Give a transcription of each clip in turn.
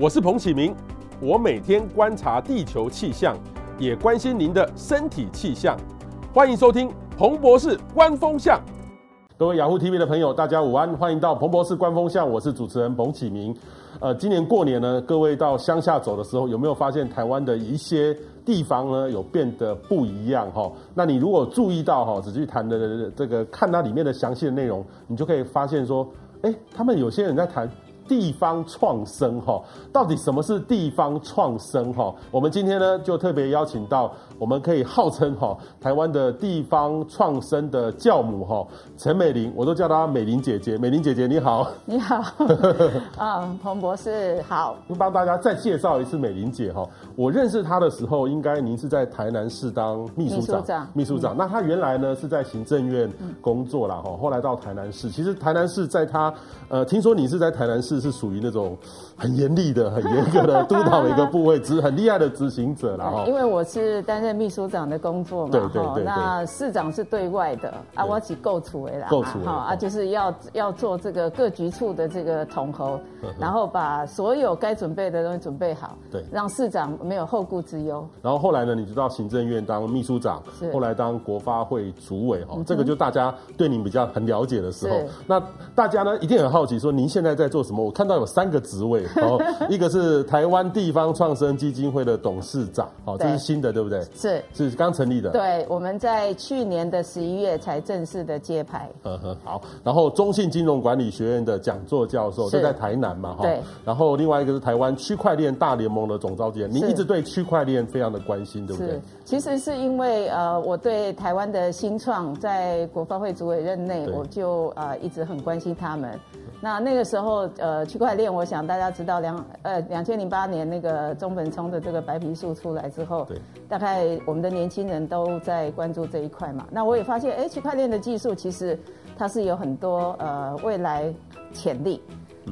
我是彭启明，我每天观察地球气象，也关心您的身体气象。欢迎收听彭博士观风向。各位雅虎 TV 的朋友，大家午安，欢迎到彭博士观风向，我是主持人彭启明。呃，今年过年呢，各位到乡下走的时候，有没有发现台湾的一些地方呢有变得不一样哈？那你如果注意到哈，仔细谈的这个看它里面的详细的内容，你就可以发现说，哎，他们有些人在谈。地方创生哈，到底什么是地方创生哈？我们今天呢就特别邀请到，我们可以号称哈台湾的地方创生的教母哈陈美玲，我都叫她美玲姐姐。美玲姐姐你好，你好，啊 彭博士好。帮大家再介绍一次美玲姐哈，我认识她的时候，应该您是在台南市当秘书长，秘书长。那她原来呢是在行政院工作啦哈，后来到台南市。其实台南市在她呃，听说你是在台南市。是属于那种很严厉的、很严格的 督导的一个部位，执很厉害的执行者了哈。因为我是担任秘书长的工作嘛，对对对。那市长是对外的啊，我只构处为啦，构处好啊，就是要要做这个各局处的这个统合，然后把所有该准备的东西准备好，对，让市长没有后顾之忧。然后后来呢，你就到行政院当秘书长，后来当国发会主委哈，这个就大家对您比较很了解的时候，那大家呢一定很好奇说，您现在在做什么？我看到有三个职位，哦，一个是台湾地方创生基金会的董事长，哦，这是新的，对不对？是是刚成立的。对，我们在去年的十一月才正式的揭牌。嗯哼，好。然后中信金融管理学院的讲座教授，就在台南嘛，哈。对。然后另外一个是台湾区块链大联盟的总召集人，您一直对区块链非常的关心，对不对？是。其实是因为呃，我对台湾的新创在国发会主委任内，我就呃一直很关心他们。那那个时候，呃，区块链，我想大家知道两呃两千零八年那个中本聪的这个白皮书出来之后，对，大概我们的年轻人都在关注这一块嘛。那我也发现，哎，区块链的技术其实它是有很多呃未来潜力。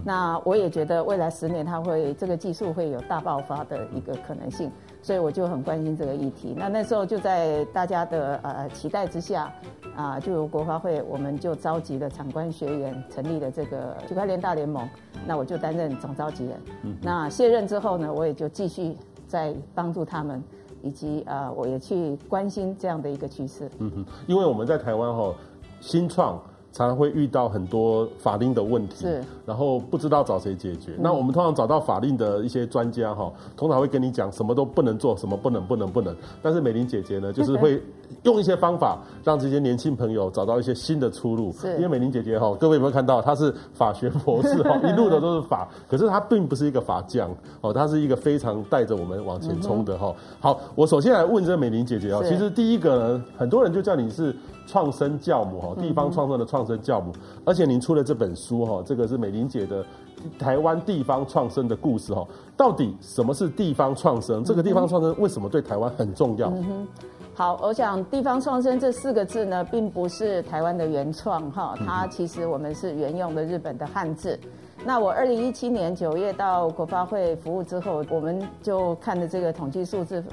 那我也觉得未来十年它会这个技术会有大爆发的一个可能性。所以我就很关心这个议题。那那时候就在大家的呃期待之下，啊，就由国发会，我们就召集了场官学员，成立了这个区块链大联盟。那我就担任总召集人。嗯。那卸任之后呢，我也就继续在帮助他们，以及啊，我也去关心这样的一个趋势。嗯哼，因为我们在台湾哈，新创。常常会遇到很多法令的问题，是，然后不知道找谁解决。嗯、那我们通常找到法令的一些专家哈，通常会跟你讲什么都不能做，什么不能不能不能。但是美玲姐姐呢，就是 会用一些方法让这些年轻朋友找到一些新的出路。是，因为美玲姐姐哈，各位有没有看到，她是法学博士哈，一路的都是法，可是她并不是一个法匠哦，她是一个非常带着我们往前冲的哈。好，我首先来问这个美玲姐姐啊，其实第一个呢，很多人就叫你是。创生教母哈，地方创生的创生教母，而且您出了这本书哈，这个是美玲姐的台湾地方创生的故事哈。到底什么是地方创生？这个地方创生为什么对台湾很重要？好，我想地方创生这四个字呢，并不是台湾的原创哈，它其实我们是沿用的日本的汉字。那我二零一七年九月到国发会服务之后，我们就看了这个统计数字。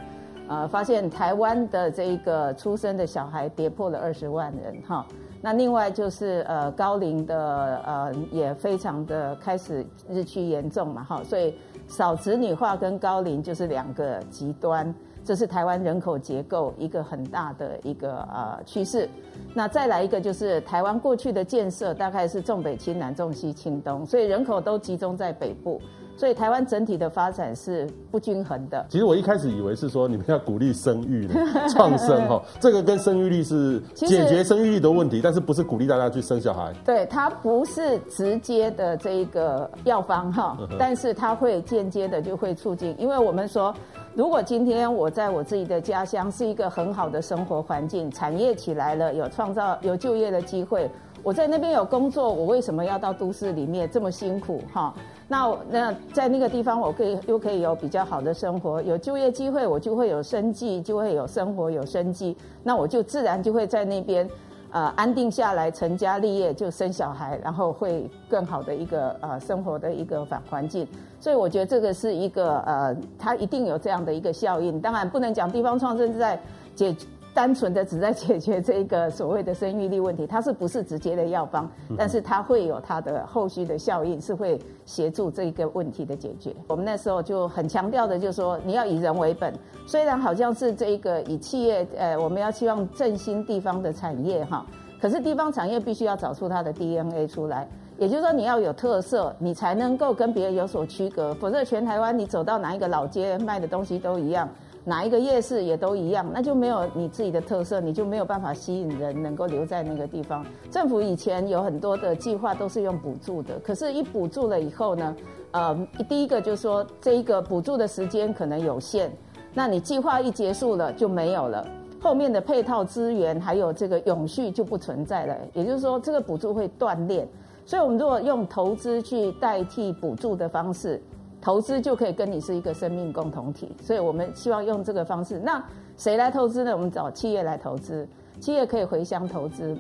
呃，发现台湾的这一个出生的小孩跌破了二十万人哈。那另外就是呃高龄的呃也非常的开始日趋严重嘛哈。所以少子女化跟高龄就是两个极端，这是台湾人口结构一个很大的一个呃趋势。那再来一个就是台湾过去的建设大概是重北轻南重西轻东，所以人口都集中在北部。所以台湾整体的发展是不均衡的。其实我一开始以为是说你们要鼓励生育的 创生哈，这个跟生育率是解决生育率的问题，但是不是鼓励大家去生小孩？对，它不是直接的这一个药方哈，但是它会间接的就会促进，因为我们说，如果今天我在我自己的家乡是一个很好的生活环境，产业起来了，有创造有就业的机会。我在那边有工作，我为什么要到都市里面这么辛苦哈？那那在那个地方，我可以又可以有比较好的生活，有就业机会，我就会有生计，就会有生活有生计，那我就自然就会在那边，呃，安定下来，成家立业，就生小孩，然后会更好的一个呃生活的一个环环境。所以我觉得这个是一个呃，它一定有这样的一个效应。当然不能讲地方创生在解。单纯的只在解决这一个所谓的生育力问题，它是不是直接的药方？但是它会有它的后续的效应，是会协助这个问题的解决。我们那时候就很强调的，就是说你要以人为本。虽然好像是这一个以企业，呃，我们要希望振兴地方的产业哈，可是地方产业必须要找出它的 DNA 出来，也就是说你要有特色，你才能够跟别人有所区隔，否则全台湾你走到哪一个老街卖的东西都一样。哪一个夜市也都一样，那就没有你自己的特色，你就没有办法吸引人能够留在那个地方。政府以前有很多的计划都是用补助的，可是，一补助了以后呢，呃，第一个就是说这一个补助的时间可能有限，那你计划一结束了就没有了，后面的配套资源还有这个永续就不存在了，也就是说这个补助会断裂。所以我们如果用投资去代替补助的方式。投资就可以跟你是一个生命共同体，所以我们希望用这个方式。那谁来投资呢？我们找企业来投资，企业可以回乡投资。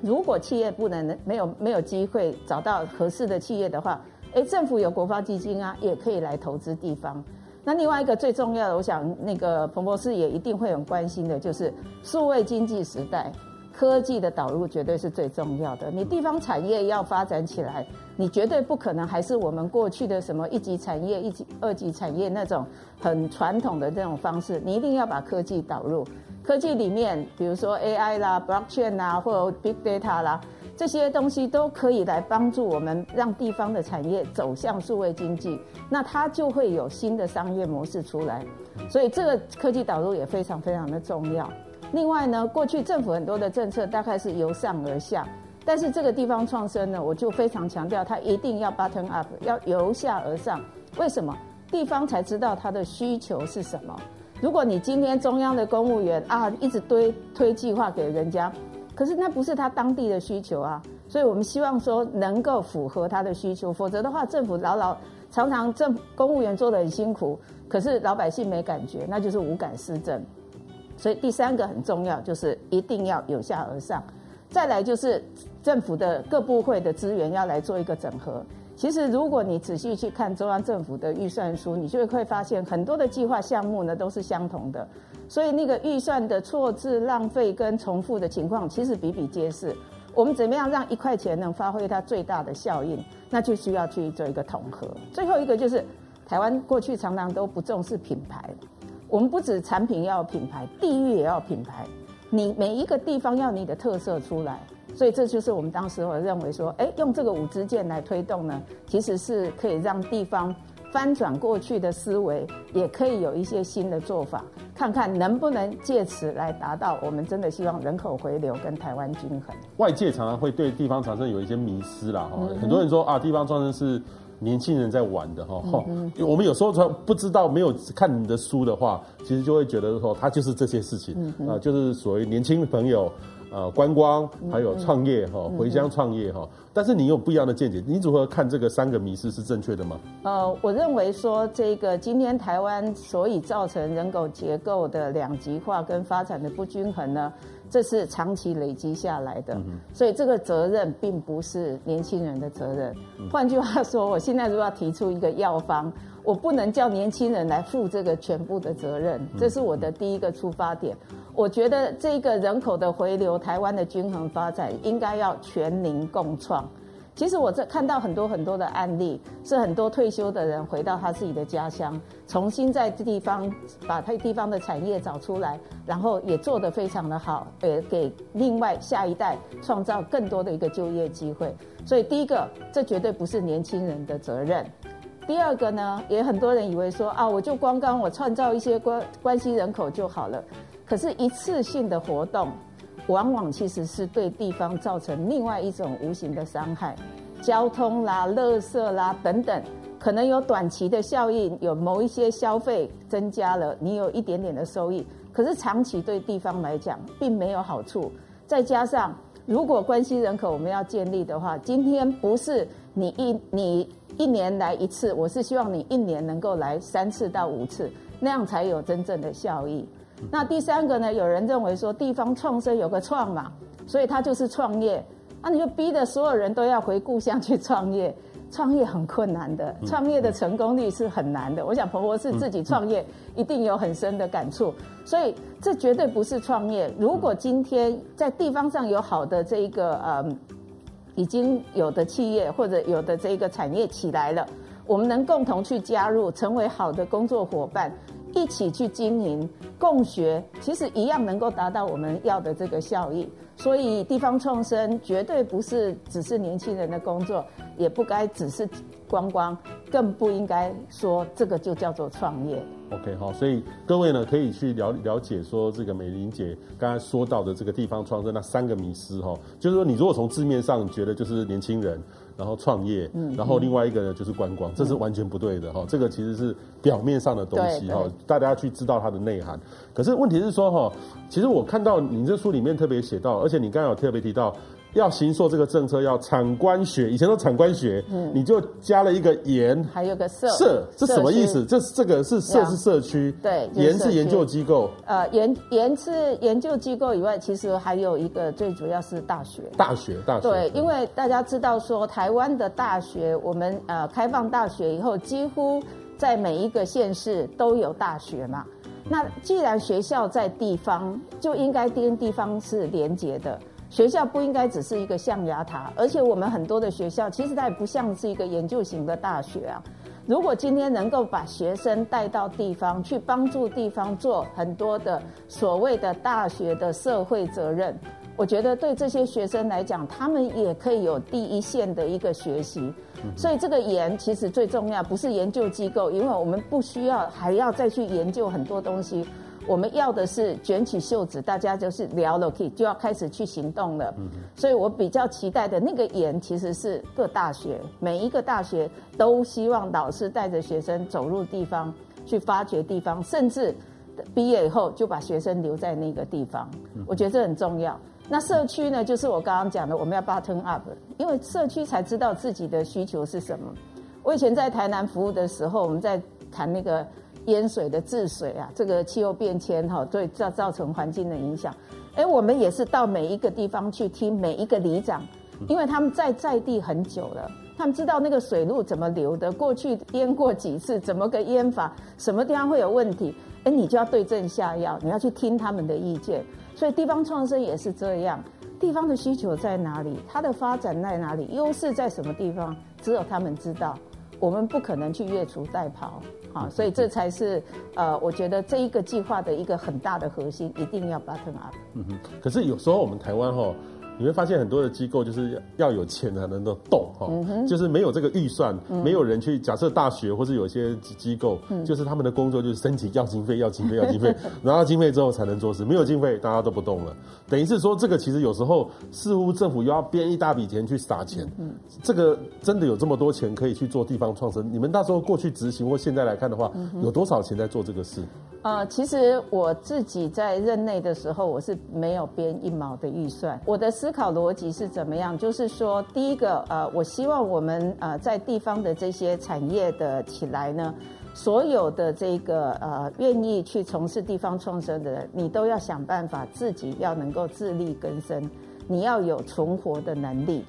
如果企业不能没有没有机会找到合适的企业的话，诶，政府有国发基金啊，也可以来投资地方。那另外一个最重要的，我想那个彭博士也一定会很关心的，就是数位经济时代。科技的导入绝对是最重要的。你地方产业要发展起来，你绝对不可能还是我们过去的什么一级产业、一级、二级产业那种很传统的这种方式。你一定要把科技导入。科技里面，比如说 AI 啦、Blockchain 啦，或者 Big Data 啦，这些东西都可以来帮助我们让地方的产业走向数位经济。那它就会有新的商业模式出来。所以这个科技导入也非常非常的重要。另外呢，过去政府很多的政策大概是由上而下，但是这个地方创生呢，我就非常强调，它一定要 button up，要由下而上。为什么？地方才知道它的需求是什么。如果你今天中央的公务员啊，一直推推计划给人家，可是那不是他当地的需求啊。所以我们希望说能够符合他的需求，否则的话，政府老老常常政公务员做得很辛苦，可是老百姓没感觉，那就是无感施政。所以第三个很重要，就是一定要由下而上。再来就是政府的各部会的资源要来做一个整合。其实如果你仔细去看中央政府的预算书，你就会发现很多的计划项目呢都是相同的。所以那个预算的错字、浪费跟重复的情况，其实比比皆是。我们怎么样让一块钱能发挥它最大的效应？那就需要去做一个统合。最后一个就是台湾过去常常都不重视品牌。我们不止产品要品牌，地域也要品牌。你每一个地方要你的特色出来，所以这就是我们当时我认为说，哎，用这个五支箭来推动呢，其实是可以让地方翻转过去的思维，也可以有一些新的做法，看看能不能借此来达到我们真的希望人口回流跟台湾均衡。外界常常会对地方创生有一些迷失啦，哈、嗯，很多人说啊，地方创生是。年轻人在玩的哈，嗯、我们有时候说不知道没有看你的书的话，其实就会觉得说他就是这些事情啊、嗯呃，就是所谓年轻朋友呃观光还有创业哈，回乡创业哈。但是你有不一样的见解，你如何看这个三个迷失是正确的吗？呃，我认为说这个今天台湾所以造成人口结构的两极化跟发展的不均衡呢，这是长期累积下来的，所以这个责任并不是年轻人的责任。换句话说，我现在如果要提出一个药方，我不能叫年轻人来负这个全部的责任，这是我的第一个出发点。我觉得这个人口的回流，台湾的均衡发展，应该要全民共创。其实我这看到很多很多的案例，是很多退休的人回到他自己的家乡，重新在地方把他地方的产业找出来，然后也做得非常的好，也，给另外下一代创造更多的一个就业机会。所以第一个，这绝对不是年轻人的责任。第二个呢，也很多人以为说啊，我就光刚我创造一些关关系人口就好了，可是一次性的活动。往往其实是对地方造成另外一种无形的伤害，交通啦、垃圾啦等等，可能有短期的效应，有某一些消费增加了，你有一点点的收益，可是长期对地方来讲并没有好处。再加上，如果关系人口我们要建立的话，今天不是你一你一年来一次，我是希望你一年能够来三次到五次，那样才有真正的效益。那第三个呢？有人认为说地方创生有个创嘛，所以他就是创业。那你就逼得所有人都要回故乡去创业，创业很困难的，创业的成功率是很难的。我想婆婆是自己创业一定有很深的感触，所以这绝对不是创业。如果今天在地方上有好的这一个呃已经有的企业或者有的这个产业起来了，我们能共同去加入，成为好的工作伙伴。一起去经营、共学，其实一样能够达到我们要的这个效益。所以地方创生绝对不是只是年轻人的工作，也不该只是观光，更不应该说这个就叫做创业。OK，好，所以各位呢可以去了了解说这个美玲姐刚才说到的这个地方创生那三个迷思哈，就是说你如果从字面上觉得就是年轻人。然后创业，嗯，然后另外一个呢就是观光，这是完全不对的哈。这个其实是表面上的东西哈，大家要去知道它的内涵。可是问题是说哈，其实我看到你这书里面特别写到，而且你刚才有特别提到。要行塑这个政策，要产官学，以前都产官学，嗯，你就加了一个研，还有个社，社，这什么意思？这这个是社是社区，对，研是研究机构，呃，研研是研究机构以外，其实还有一个最主要是大学，大学，大学，对，因为大家知道说台湾的大学，我们呃开放大学以后，几乎在每一个县市都有大学嘛。那既然学校在地方，就应该跟地方是连结的。学校不应该只是一个象牙塔，而且我们很多的学校其实它也不像是一个研究型的大学啊。如果今天能够把学生带到地方去，帮助地方做很多的所谓的大学的社会责任，我觉得对这些学生来讲，他们也可以有第一线的一个学习。所以这个研其实最重要，不是研究机构，因为我们不需要还要再去研究很多东西。我们要的是卷起袖子，大家就是聊了，可以就要开始去行动了。所以我比较期待的那个研，其实是各大学，每一个大学都希望老师带着学生走入地方，去发掘地方，甚至毕业以后就把学生留在那个地方。我觉得这很重要。那社区呢，就是我刚刚讲的，我们要 button up，因为社区才知道自己的需求是什么。我以前在台南服务的时候，我们在谈那个。淹水的治水啊，这个气候变迁哈，对造造成环境的影响。哎，我们也是到每一个地方去听每一个里长，因为他们在在地很久了，他们知道那个水路怎么流的，过去淹过几次，怎么个淹法，什么地方会有问题，哎，你就要对症下药，你要去听他们的意见。所以地方创生也是这样，地方的需求在哪里，它的发展在哪里，优势在什么地方，只有他们知道。我们不可能去越俎代庖，啊，所以这才是呃，我觉得这一个计划的一个很大的核心，一定要 button up。嗯哼，可是有时候我们台湾哈。你会发现很多的机构就是要有钱才能够动哈，就是没有这个预算，没有人去假设大学或是有些机构，就是他们的工作就是申请要经费，要经费，要经费，拿到经费之后才能做事，没有经费大家都不动了。等于是说，这个其实有时候似乎政府又要编一大笔钱去撒钱，这个真的有这么多钱可以去做地方创生？你们那时候过去执行或现在来看的话，有多少钱在做这个事？呃，其实我自己在任内的时候，我是没有编一毛的预算。我的思考逻辑是怎么样？就是说，第一个，呃，我希望我们呃在地方的这些产业的起来呢，所有的这个呃愿意去从事地方创生的人，你都要想办法自己要能够自力更生，你要有存活的能力。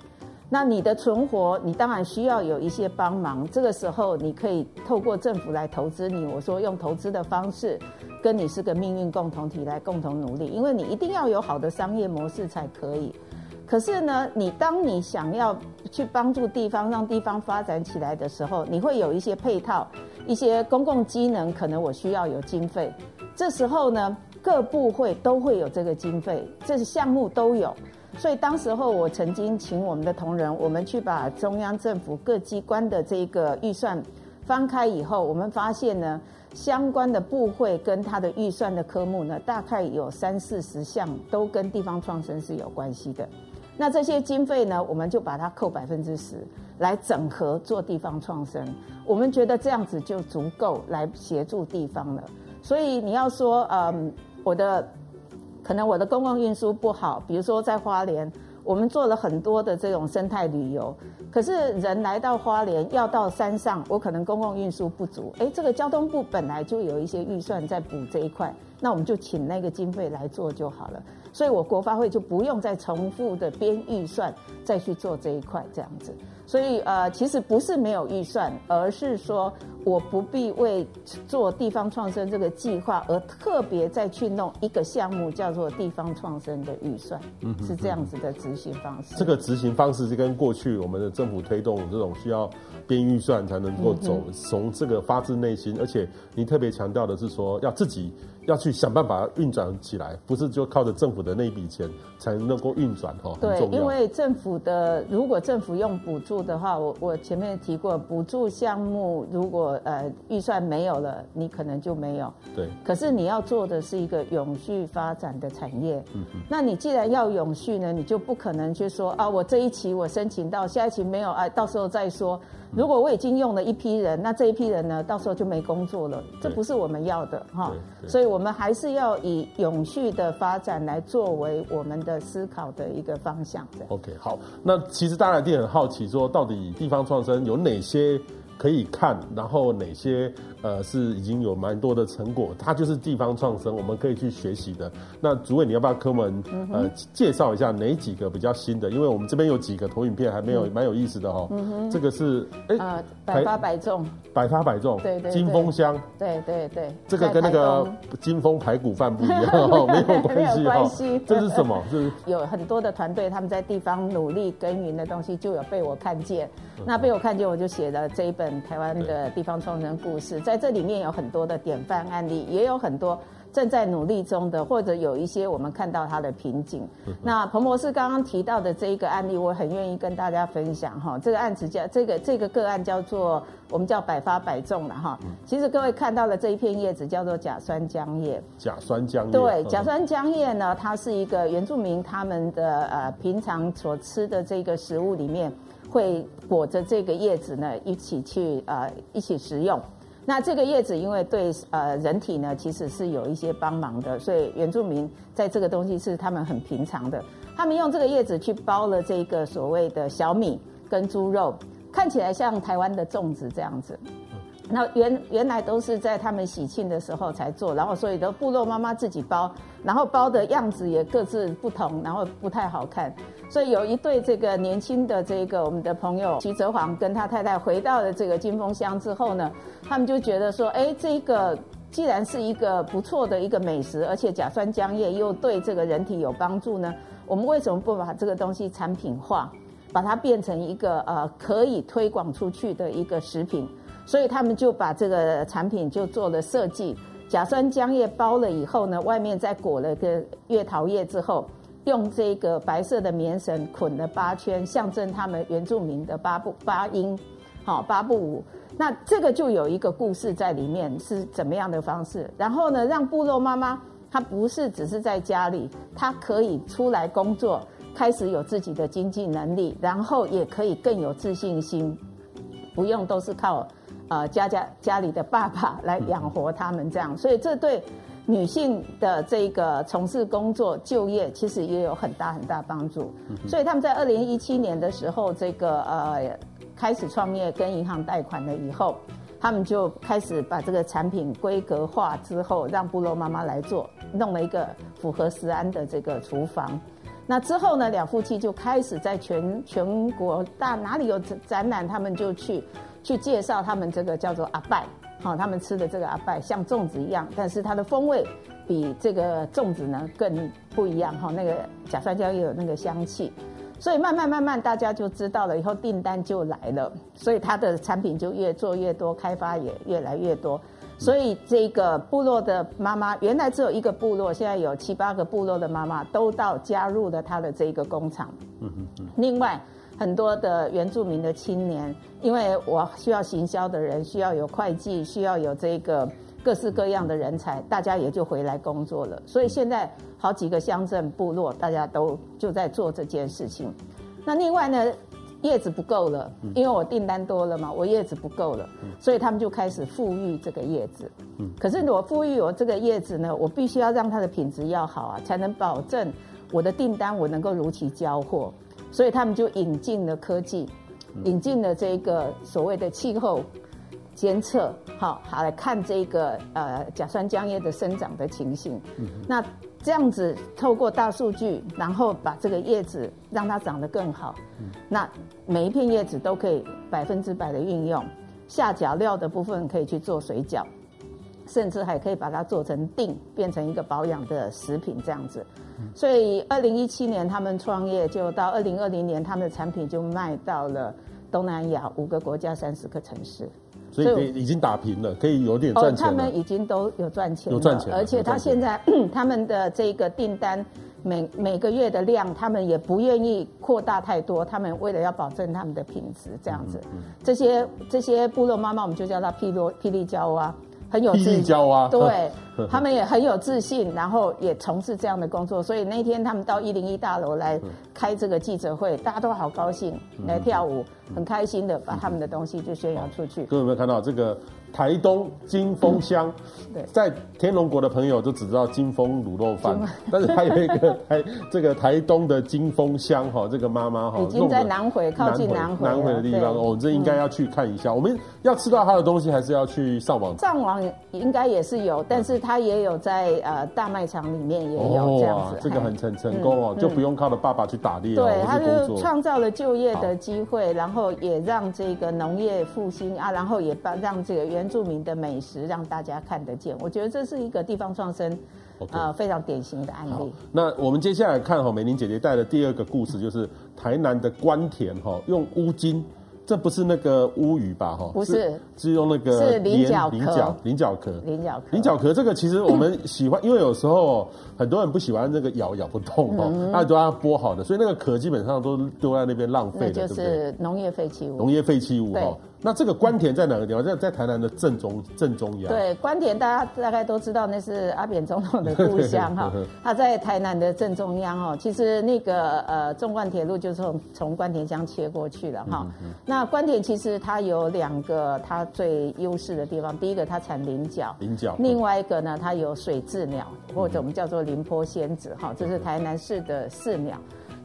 那你的存活，你当然需要有一些帮忙。这个时候，你可以透过政府来投资你。我说用投资的方式，跟你是个命运共同体来共同努力，因为你一定要有好的商业模式才可以。可是呢，你当你想要去帮助地方，让地方发展起来的时候，你会有一些配套，一些公共机能，可能我需要有经费。这时候呢，各部会都会有这个经费，这是项目都有。所以当时候，我曾经请我们的同仁，我们去把中央政府各机关的这个预算翻开以后，我们发现呢，相关的部会跟他的预算的科目呢，大概有三四十项都跟地方创生是有关系的。那这些经费呢，我们就把它扣百分之十来整合做地方创生。我们觉得这样子就足够来协助地方了。所以你要说，嗯，我的。可能我的公共运输不好，比如说在花莲，我们做了很多的这种生态旅游，可是人来到花莲要到山上，我可能公共运输不足，诶，这个交通部本来就有一些预算在补这一块，那我们就请那个经费来做就好了，所以我国发会就不用再重复的编预算再去做这一块这样子。所以呃，其实不是没有预算，而是说我不必为做地方创生这个计划而特别再去弄一个项目叫做地方创生的预算，嗯，是这样子的执行方式。这个执行方式是跟过去我们的政府推动这种需要编预算才能够走，从这个发自内心，而且你特别强调的是说要自己。要去想办法运转起来，不是就靠着政府的那一笔钱才能够运转哈。对，因为政府的如果政府用补助的话，我我前面提过，补助项目如果呃预算没有了，你可能就没有。对。可是你要做的是一个永续发展的产业。嗯嗯。那你既然要永续呢，你就不可能去说啊，我这一期我申请到，下一期没有啊，到时候再说。如果我已经用了一批人，那这一批人呢，到时候就没工作了，这不是我们要的哈。所以，我们还是要以永续的发展来作为我们的思考的一个方向。OK，好，那其实大家一定很好奇，说到底地方创生有哪些？可以看，然后哪些呃是已经有蛮多的成果，它就是地方创生，我们可以去学习的。那主委，你要不要跟我们呃介绍一下哪几个比较新的？因为我们这边有几个投影片还没有，蛮有意思的哈。嗯哼，这个是哎，百发百中，百发百中，对对，金峰乡，对对对，这个跟那个金峰排骨饭不一样哦，没有关系，没有关系。这是什么？是有很多的团队他们在地方努力耕耘的东西，就有被我看见。那被我看见，我就写了这一本台湾的地方创生故事，在这里面有很多的典范案例，也有很多正在努力中的，或者有一些我们看到它的瓶颈。那彭博士刚刚提到的这一个案例，我很愿意跟大家分享哈。这个案子叫这个这个个案叫做我们叫百发百中了哈。其实各位看到了这一片叶子叫做甲酸浆叶。甲酸浆叶。对，甲酸浆叶呢，它是一个原住民他们的呃平常所吃的这个食物里面。会裹着这个叶子呢，一起去呃一起食用。那这个叶子因为对呃人体呢其实是有一些帮忙的，所以原住民在这个东西是他们很平常的。他们用这个叶子去包了这个所谓的小米跟猪肉，看起来像台湾的粽子这样子。那原原来都是在他们喜庆的时候才做，然后所以都部落妈妈自己包，然后包的样子也各自不同，然后不太好看。所以有一对这个年轻的这个我们的朋友徐泽煌跟他太太回到了这个金峰乡之后呢，他们就觉得说，哎，这个既然是一个不错的一个美食，而且甲酸浆叶又对这个人体有帮助呢，我们为什么不把这个东西产品化，把它变成一个呃可以推广出去的一个食品？所以他们就把这个产品就做了设计，甲酸浆叶包了以后呢，外面再裹了个月桃叶之后，用这个白色的棉绳捆了八圈，象征他们原住民的八部八音，好八部舞。那这个就有一个故事在里面，是怎么样的方式？然后呢，让部落妈妈她不是只是在家里，她可以出来工作，开始有自己的经济能力，然后也可以更有自信心，不用都是靠。呃，家家家里的爸爸来养活他们这样，所以这对女性的这个从事工作就业，其实也有很大很大帮助。所以他们在二零一七年的时候，这个呃开始创业跟银行贷款了以后，他们就开始把这个产品规格化之后，让部落妈妈来做，弄了一个符合食安的这个厨房。那之后呢，两夫妻就开始在全全国大哪里有展览，他们就去。去介绍他们这个叫做阿拜，好，他们吃的这个阿拜像粽子一样，但是它的风味比这个粽子呢更不一样哈。那个甲酸椒也有那个香气，所以慢慢慢慢大家就知道了，以后订单就来了，所以它的产品就越做越多，开发也越来越多。所以这个部落的妈妈原来只有一个部落，现在有七八个部落的妈妈都到加入了他的这个工厂。嗯嗯嗯。另外。很多的原住民的青年，因为我需要行销的人，需要有会计，需要有这个各式各样的人才，大家也就回来工作了。所以现在好几个乡镇部落，大家都就在做这件事情。那另外呢，叶子不够了，因为我订单多了嘛，我叶子不够了，所以他们就开始富裕这个叶子。可是我富裕我这个叶子呢，我必须要让它的品质要好啊，才能保证我的订单我能够如期交货。所以他们就引进了科技，引进了这个所谓的气候监测，好，好来看这个呃甲酸浆叶的生长的情形。那这样子透过大数据，然后把这个叶子让它长得更好，嗯、那每一片叶子都可以百分之百的运用，下脚料的部分可以去做水饺，甚至还可以把它做成锭，变成一个保养的食品这样子。嗯、所以二零一七年他们创业，就到二零二零年他们的产品就卖到了东南亚五个国家三十个城市。所以已经打平了，可以有点赚钱。哦，他们已经都有赚钱，有赚钱，而且他现在 他们的这个订单每每个月的量，他们也不愿意扩大太多。他们为了要保证他们的品质，这样子，嗯嗯、这些这些部落妈妈，我们就叫她霹雳霹雳娇娃，很有自信。啊，对，他们也很有自信，然后也从事这样的工作。所以那天他们到一零一大楼来开这个记者会，大家都好高兴，来跳舞，很开心的把他们的东西就宣扬出去。各位有没有看到这个？台东金峰乡，对，在天龙国的朋友就只知道金峰卤肉饭，但是还有一 个台这个台东的金峰乡哈，这个妈妈哈，已经在南回靠近南回南回的地方哦，这应该要去看一下。我们要吃到他的东西，还是要去上网？上网应该也是有，但是他也有在呃大卖场里面也有这样子，这个很成成功哦，就不用靠着爸爸去打猎，对，他就创造了就业的机会，然后也让这个农业复兴啊，然后也帮让这个原。住民的美食让大家看得见，我觉得这是一个地方创生.呃，非常典型的案例。那我们接下来看哈，美玲姐姐带的第二个故事就是台南的官田哈，用乌金。这不是那个乌鱼吧？哈，不是，是用那个是菱角菱角菱角壳，菱角壳，菱角壳。这个其实我们喜欢，因为有时候很多人不喜欢那个咬咬不动哦，那都要剥好的，所以那个壳基本上都丢在那边浪费的，就是农业废弃物。农业废弃物哈。那这个关田在哪个地方？在在台南的正中正中央。对，关田大家大概都知道，那是阿扁总统的故乡哈。他在台南的正中央哦。其实那个呃纵贯铁路就是从从关田乡切过去了哈。那那官田其实它有两个它最优势的地方，第一个它产菱角，菱角，另外一个呢它有水雉鸟，或者我们叫做林坡仙子哈，这是台南市的市鸟。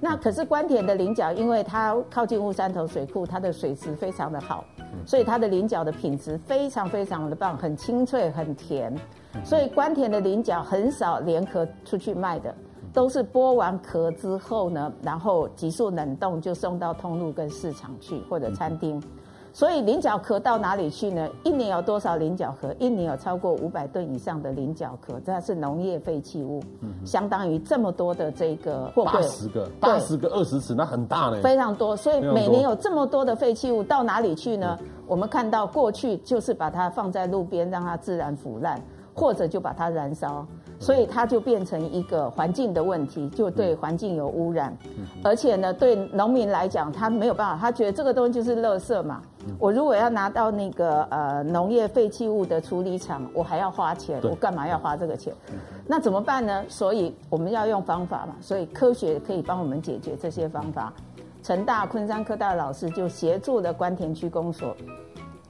那可是关田的菱角，因为它靠近乌山头水库，它的水质非常的好，所以它的菱角的品质非常非常的棒，很清脆，很甜，所以关田的菱角很少连壳出去卖的。都是剥完壳之后呢，然后急速冷冻就送到通路跟市场去或者餐厅，所以菱角壳到哪里去呢？一年有多少菱角壳？一年有超过五百吨以上的菱角壳，这是农业废弃物，相当于这么多的这个货柜，八十个，八十个二十尺，那很大呢，非常多。所以每年有这么多的废弃物到哪里去呢？我们看到过去就是把它放在路边让它自然腐烂，或者就把它燃烧。所以它就变成一个环境的问题，就对环境有污染，而且呢，对农民来讲，他没有办法，他觉得这个东西就是垃圾嘛。我如果要拿到那个呃农业废弃物的处理厂，我还要花钱，我干嘛要花这个钱？那怎么办呢？所以我们要用方法嘛，所以科学可以帮我们解决这些方法。成大、昆山科大的老师就协助了关田区公所，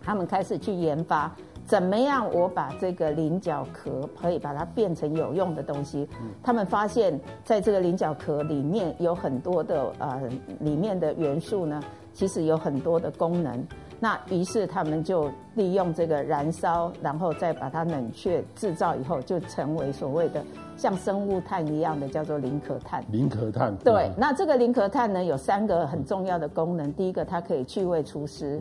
他们开始去研发。怎么样？我把这个菱角壳可以把它变成有用的东西。他们发现，在这个菱角壳里面有很多的呃，里面的元素呢，其实有很多的功能。那于是他们就利用这个燃烧，然后再把它冷却制造以后，就成为所谓的像生物炭一样的，叫做菱壳炭。菱壳炭。对，那这个菱壳炭呢，有三个很重要的功能。第一个，它可以去味除湿，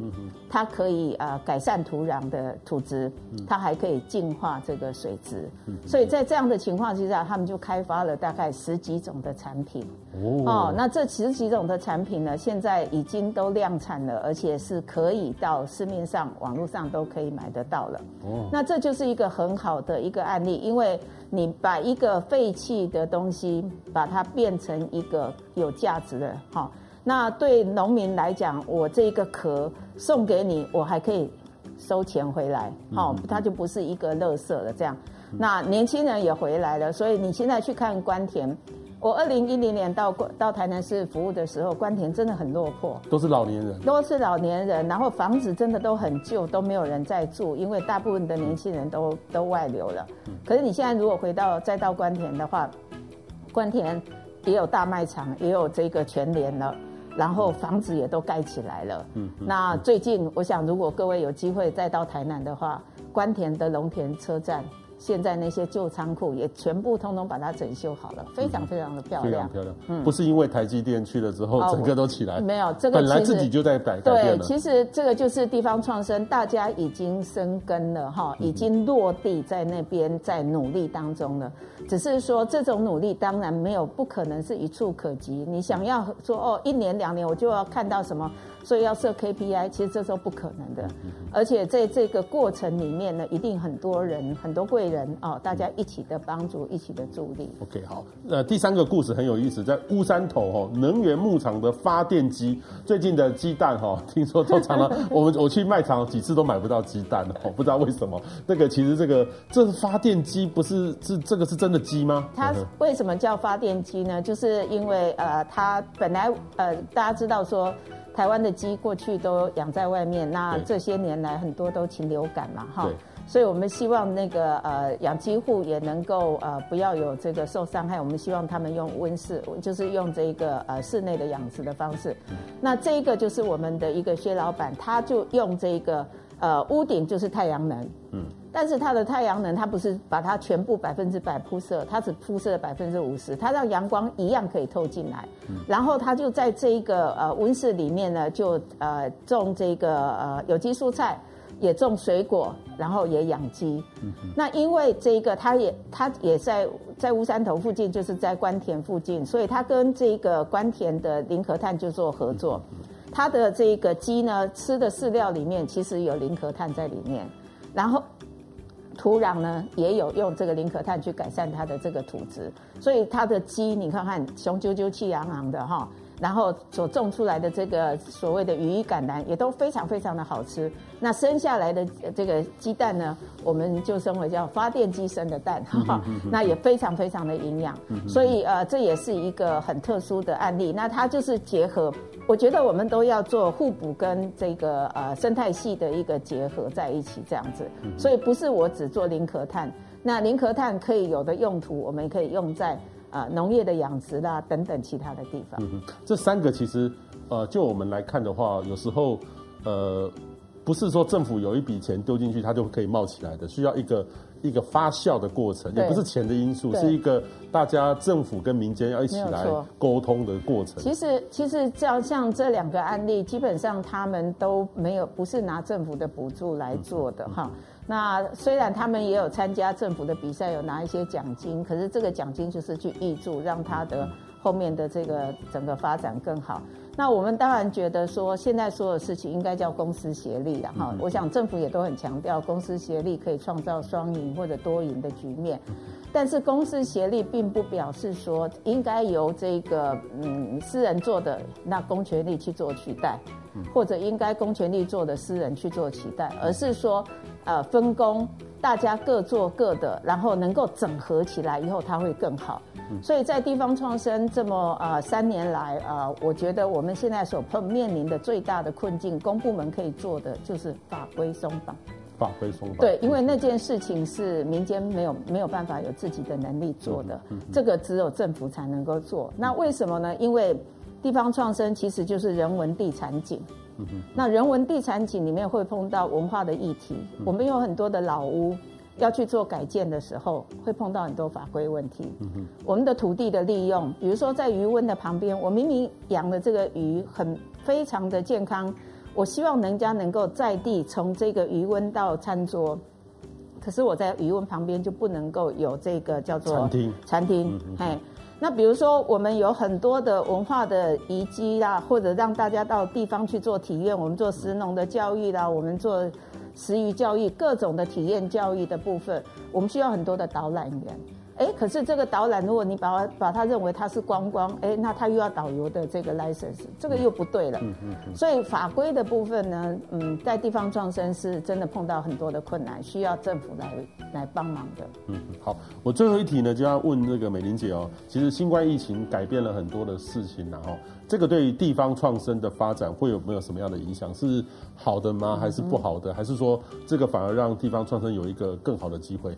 它可以呃改善土壤的土质，它还可以净化这个水质。所以在这样的情况之下，他们就开发了大概十几种的产品。哦，那这十几种的产品呢，现在已经都量产了，而且是可以到市面上、网络上都可以买得到了。哦，那这就是一个很好的一个案例，因为你把一个废弃的东西，把它变成一个有价值的，好，那对农民来讲，我这一个壳送给你，我还可以收钱回来，好，它就不是一个垃圾了。这样，那年轻人也回来了，所以你现在去看官田。我二零一零年到到台南市服务的时候，关田真的很落魄，都是老年人，都是老年人，然后房子真的都很旧，都没有人在住，因为大部分的年轻人都都外流了。可是你现在如果回到再到关田的话，关田也有大卖场，也有这个全联了，然后房子也都盖起来了。嗯，那最近我想，如果各位有机会再到台南的话，关田的龙田车站。现在那些旧仓库也全部通通把它整修好了，非常非常的漂亮，非常漂亮。嗯，不是因为台积电去了之后整个都起来，没有这个本来自己就在改改变。对，其实这个就是地方创生，大家已经生根了哈，已经落地在那边，在努力当中了。只是说这种努力当然没有不可能是一触可及，你想要说哦一年两年我就要看到什么。所以要设 KPI，其实这时候不可能的，而且在这个过程里面呢，一定很多人、很多贵人哦，大家一起的帮助、一起的助力。OK，好，那第三个故事很有意思，在乌山头哦，能源牧场的发电机，最近的鸡蛋哈，听说都常常 我们我去卖场几次都买不到鸡蛋哦，不知道为什么。那个其实这个这是发电机，不是是这个是真的鸡吗？它为什么叫发电机呢？就是因为呃，它本来呃，大家知道说。台湾的鸡过去都养在外面，那这些年来很多都禽流感嘛，哈，所以我们希望那个呃养鸡户也能够呃不要有这个受伤害，我们希望他们用温室，就是用这个呃室内的养殖的方式。那这一个就是我们的一个薛老板，他就用这个呃屋顶就是太阳能，嗯。但是它的太阳能，它不是把它全部百分之百铺设，它只铺设了百分之五十，它让阳光一样可以透进来。然后它就在这一个呃温室里面呢，就呃种这个呃有机蔬菜，也种水果，然后也养鸡。那因为这一个，它也它也在在乌山头附近，就是在关田附近，所以它跟这个关田的菱壳炭就做合作。它的这个鸡呢，吃的饲料里面其实有菱壳炭在里面，然后。土壤呢，也有用这个磷可碳去改善它的这个土质，所以它的鸡你看看雄赳赳气昂昂的哈，然后所种出来的这个所谓的羽衣甘蓝也都非常非常的好吃。那生下来的这个鸡蛋呢，我们就称为叫发电机生的蛋哈，那也非常非常的营养。所以呃，这也是一个很特殊的案例。那它就是结合。我觉得我们都要做互补跟这个呃生态系的一个结合在一起这样子，所以不是我只做零壳碳，那零壳碳可以有的用途，我们也可以用在啊农业的养殖啦等等其他的地方。嗯，这三个其实呃就我们来看的话，有时候呃不是说政府有一笔钱丢进去，它就可以冒起来的，需要一个。一个发酵的过程，也不是钱的因素，是一个大家政府跟民间要一起来沟通的过程。其实，其实这样像这两个案例，基本上他们都没有，不是拿政府的补助来做的哈。那虽然他们也有参加政府的比赛，有拿一些奖金，可是这个奖金就是去挹注，让他的后面的这个整个发展更好。那我们当然觉得说，现在所有事情应该叫公私协力了哈。我想政府也都很强调，公私协力可以创造双赢或者多赢的局面。但是公私协力并不表示说应该由这个嗯私人做的那公权力去做取代，或者应该公权力做的私人去做取代，而是说呃分工，大家各做各的，然后能够整合起来以后，它会更好。所以在地方创生这么啊、呃、三年来啊、呃，我觉得我们现在所碰面临的最大的困境，公部门可以做的就是法规松绑。法规松绑。对，因为那件事情是民间没有没有办法有自己的能力做的，嗯嗯嗯、这个只有政府才能够做。那为什么呢？因为地方创生其实就是人文地产景。那人文地产景里面会碰到文化的议题，嗯、我们有很多的老屋。要去做改建的时候，会碰到很多法规问题。嗯哼，我们的土地的利用，比如说在鱼温的旁边，我明明养的这个鱼很非常的健康，我希望人家能够在地从这个鱼温到餐桌，可是我在鱼温旁边就不能够有这个叫做餐厅。餐厅，嘿，那比如说我们有很多的文化的遗迹啦，或者让大家到地方去做体验，我们做食农的教育啦，我们做。食鱼教育，各种的体验教育的部分，我们需要很多的导览员。哎，可是这个导览，如果你把它把它认为它是观光，哎，那他又要导游的这个 license，这个又不对了。嗯嗯嗯。所以法规的部分呢，嗯，在地方创生是真的碰到很多的困难，需要政府来来帮忙的。嗯，好，我最后一题呢，就要问这个美玲姐哦。其实新冠疫情改变了很多的事情，然后这个对于地方创生的发展会有没有什么样的影响？是好的吗？还是不好的？还是说这个反而让地方创生有一个更好的机会？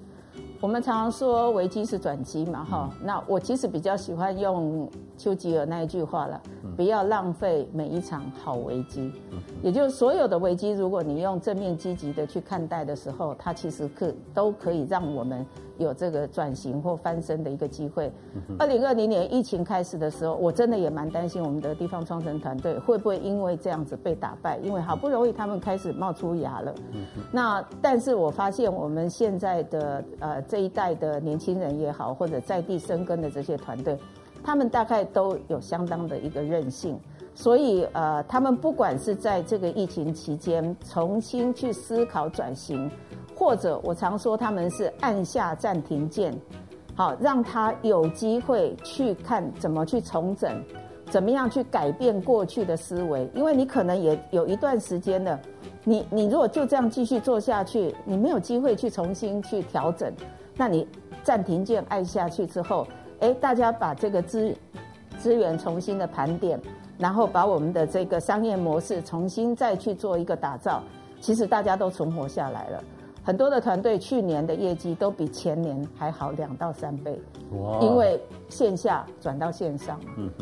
我们常常说危机是转机嘛，哈、嗯。那我其实比较喜欢用丘吉尔那一句话了，嗯、不要浪费每一场好危机。嗯、也就是所有的危机，如果你用正面积极的去看待的时候，它其实可都可以让我们有这个转型或翻身的一个机会。二零二零年疫情开始的时候，我真的也蛮担心我们的地方创生团队会不会因为这样子被打败，因为好不容易他们开始冒出芽了。嗯、那但是我发现我们现在的呃。这一代的年轻人也好，或者在地生根的这些团队，他们大概都有相当的一个韧性，所以呃，他们不管是在这个疫情期间重新去思考转型，或者我常说他们是按下暂停键，好，让他有机会去看怎么去重整，怎么样去改变过去的思维，因为你可能也有一段时间了，你你如果就这样继续做下去，你没有机会去重新去调整。那你暂停键按下去之后，哎，大家把这个资资源重新的盘点，然后把我们的这个商业模式重新再去做一个打造，其实大家都存活下来了。很多的团队去年的业绩都比前年还好两到三倍，因为线下转到线上，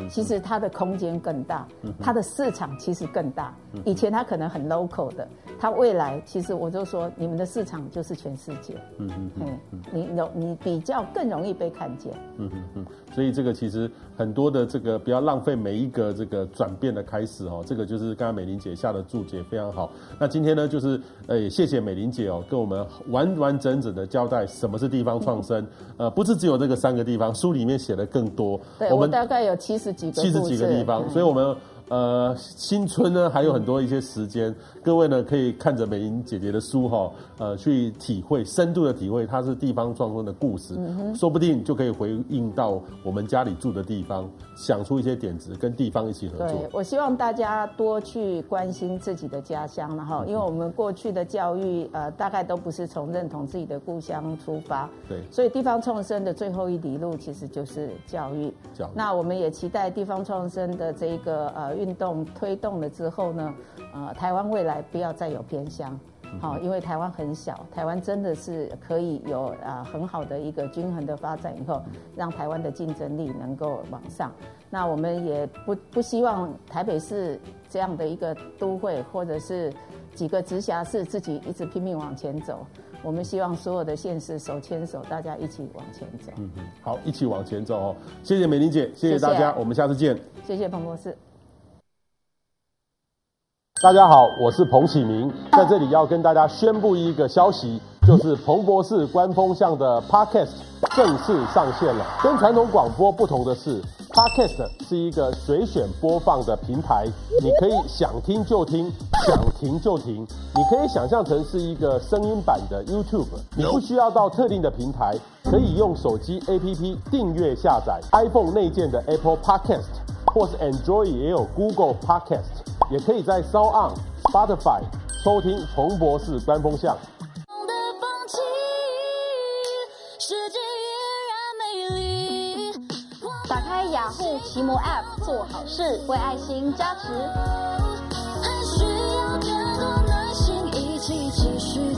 其实它的空间更大，它的市场其实更大。以前他可能很 local 的，他未来其实我就说，你们的市场就是全世界，嗯嗯嗯，你容你比较更容易被看见，嗯嗯嗯。所以这个其实很多的这个不要浪费每一个这个转变的开始哦，这个就是刚刚美玲姐下的注解非常好。那今天呢，就是呃也谢谢美玲姐哦，跟我们。完完整整的交代什么是地方创生，呃，不是只有这个三个地方，书里面写的更多。对，我们大概有七十几个，七十几个地方，所以我们。呃，新春呢还有很多一些时间，各位呢可以看着美玲姐姐的书哈，呃，去体会深度的体会，它是地方创生的故事，嗯、说不定就可以回应到我们家里住的地方，想出一些点子，跟地方一起合作。对，我希望大家多去关心自己的家乡，然后，因为我们过去的教育，呃，大概都不是从认同自己的故乡出发，对，所以地方创生的最后一里路其实就是教育。教育。那我们也期待地方创生的这一个呃。运动推动了之后呢，呃，台湾未来不要再有偏乡，好，因为台湾很小，台湾真的是可以有啊很好的一个均衡的发展，以后让台湾的竞争力能够往上。那我们也不不希望台北市这样的一个都会，或者是几个直辖市自己一直拼命往前走。我们希望所有的县市手牵手，大家一起往前走。嗯嗯，好，一起往前走哦。谢谢美玲姐，谢谢大家，谢谢我们下次见。谢谢彭博士。大家好，我是彭启明，在这里要跟大家宣布一个消息，就是彭博士官风向的 Podcast 正式上线了。跟传统广播不同的是，Podcast 是一个随选播放的平台，你可以想听就听，想停就停。你可以想象成是一个声音版的 YouTube，你不需要到特定的平台，可以用手机 APP 订阅下载 iPhone 内建的 Apple Podcast，或是 Android 也有 Google Podcast。也可以在 show on Spotify 收听冯博士观风向。打开雅虎奇摩 APP 做好事，为爱情加持。还需要更多耐心，一起继续。